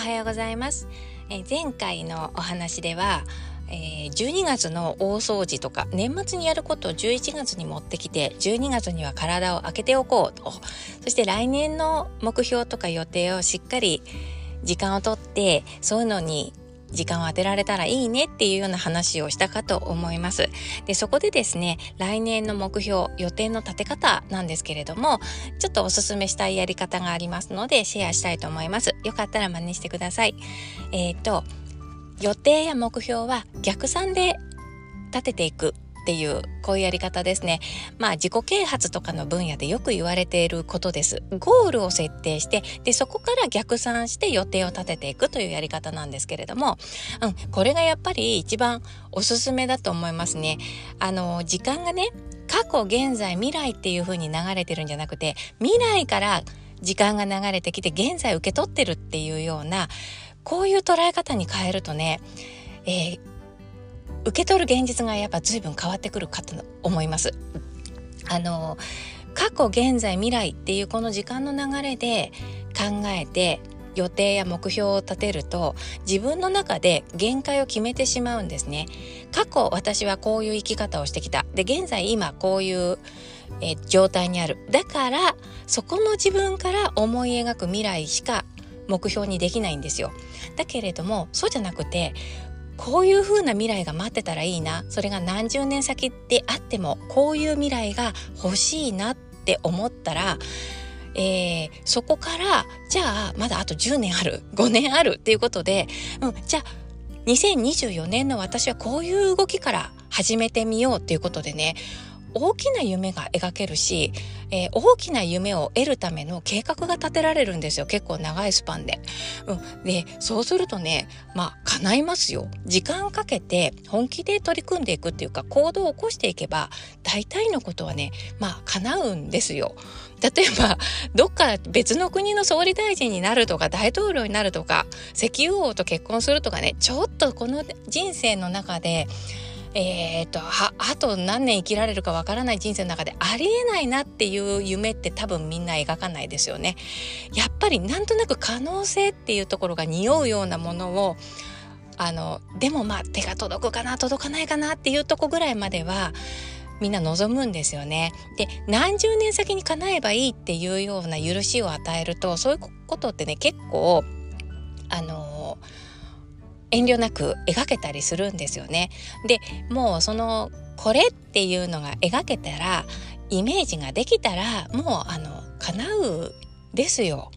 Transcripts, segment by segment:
はようございます。え前回のお話では、え、12月の大掃除とか年末にやることを11月に持ってきて12月には体を開けておこうとそして来年の目標とか予定をしっかり時間をとってそういうのに時間を当てられたらいいねっていうような話をしたかと思います。で、そこでですね、来年の目標、予定の立て方なんですけれども、ちょっとおすすめしたいやり方がありますので、シェアしたいと思います。よかったら真似してください。えっ、ー、と、予定や目標は逆算で立てていくっていうこういうやり方ですね。まあ自己啓発とかの分野でよく言われていることです。ゴールを設定してでそこから逆算して予定を立てていくというやり方なんですけれども、うん、これがやっぱり一番おすすめだと思いますね。あの時間がね過去現在未来っていう風に流れてるんじゃなくて未来から時間が流れてきて現在受け取ってるっていうようなこういう捉え方に変えるとね、えー、受け取る現実がやっぱ随分変わってくるかと思います。あの過去現在未来っていうこの時間の流れで考えて予定や目標を立てると自分の中で限界を決めてしまうんですね。過去私はこういう生き方をしてきた。で現在今こういうえ状態にある。だからそこの自分から思い描く未来しか目標にできないんですよ。だけれどもそうじゃなくてこういう風な未来が待ってたらいいな。それが何十年先であってもこういう未来が欲しいなって思ったらえー、そこからじゃあまだあと10年ある 5年あるっていうことで、うん、じゃあ2024年の私はこういう動きから始めてみようっていうことでね大きな夢が描けるし、えー、大きな夢を得るための計画が立てられるんですよ結構長いスパンで。うん、でそうするとねまあ叶いますよ。時間かけて本気で取り組んでいくっていうか行動を起こしていけば大体のことはねまあ叶うんですよ。例えばどっか別の国の総理大臣になるとか大統領になるとか石油王と結婚するとかねちょっとこの人生の中でえーと、あと何年生きられるかわからない人生の中でありえないなっていう夢って多分みんな描かないですよね。やっぱりなんとなく可能性っていうところが匂うようなものをあのでもまあ手が届くかな届かないかなっていうとこぐらいまではみんな望むんですよね。で何十年先に叶えばいいっていうような許しを与えるとそういうことってね結構あの遠慮なく描けたりするんですよね。でもうそのこれっていうのが描けたらイメージができたらもうあの叶うですよ。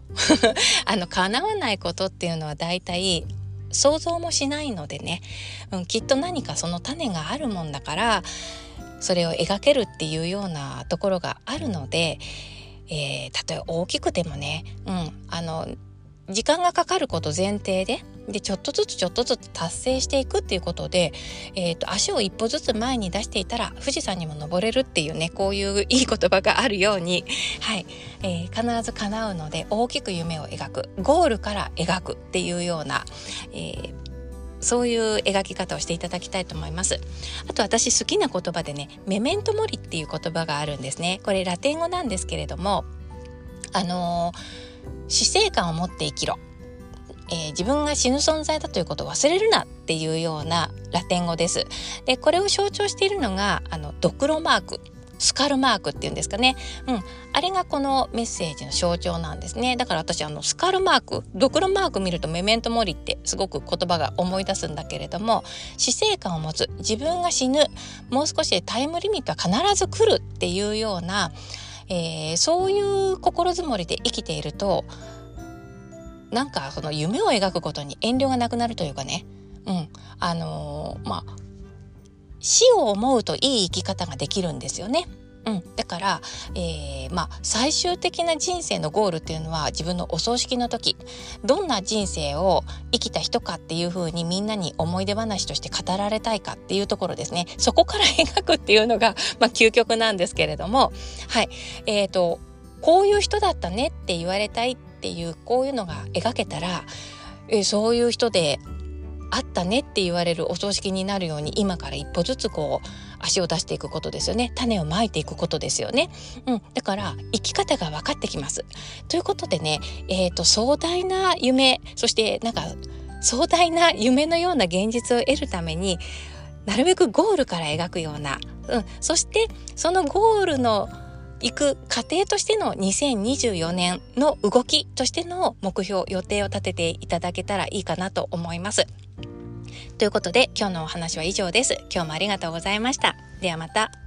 あの叶わないことっていうのは大体想像もしないのでね、うん、きっと何かその種があるもんだからそれを描けるっていうようなところがあるので、えー、例えば大きくてもね、うん、あの時間がかかること前提ででちょっとずつちょっとずつ達成していくっていうことで、えーと、足を一歩ずつ前に出していたら富士山にも登れるっていうねこういういい言葉があるように、はいえー、必ず叶うので大きく夢を描くゴールから描くっていうような、えーそういう描き方をしていただきたいと思います。あと私好きな言葉でね、メメントモリっていう言葉があるんですね。これラテン語なんですけれども、あのー死生観を持って生きろ、えー、自分が死ぬ存在だということを忘れるなっていうようなラテン語です。でこれを象徴しているのがあのドクロマークスカルマークっていうんですかね。うん。あれがこのメッセージの象徴なんですね。だから私あのスカルマーク、ドクロマーク見るとメメントモリってすごく言葉が思い出すんだけれども、死生観を持つ、自分が死ぬ、もう少しでタイムリミットは必ず来るっていうような、えー、そういう心づもりで生きているとなんかその夢を描くことに遠慮がなくなるというかね、うん。あのー、まあ死を思うといい生き方ができるんですよね。うん、だから、えー、まあ、最終的な人生のゴールっていうのは自分のお葬式の時。どんな人生を生きた人かっていうふうにみんなに思い出話として語られたいかっていうところですね。そこから描くっていうのが、まあ、究極なんですけれども。はい。えーと、こういう人だったねって言われたいってていうこういうのが描けたら、え、そういう人であったねって言われるお葬式になるように今から一歩ずつこう足を出していくことですよね。種をまいていくことですよね、うん、だから生き方が分かってきます。ということでね、えーと、壮大な夢そしてなんか壮大な夢のような現実を得るためになるべくゴールから描くような、うん、そしてそのゴールの行く過程としての2024年の動きとしての目標予定を立てていただけたらいいかなと思います。ということで今日のお話は以上です。今日もありがとうございました。ではまた。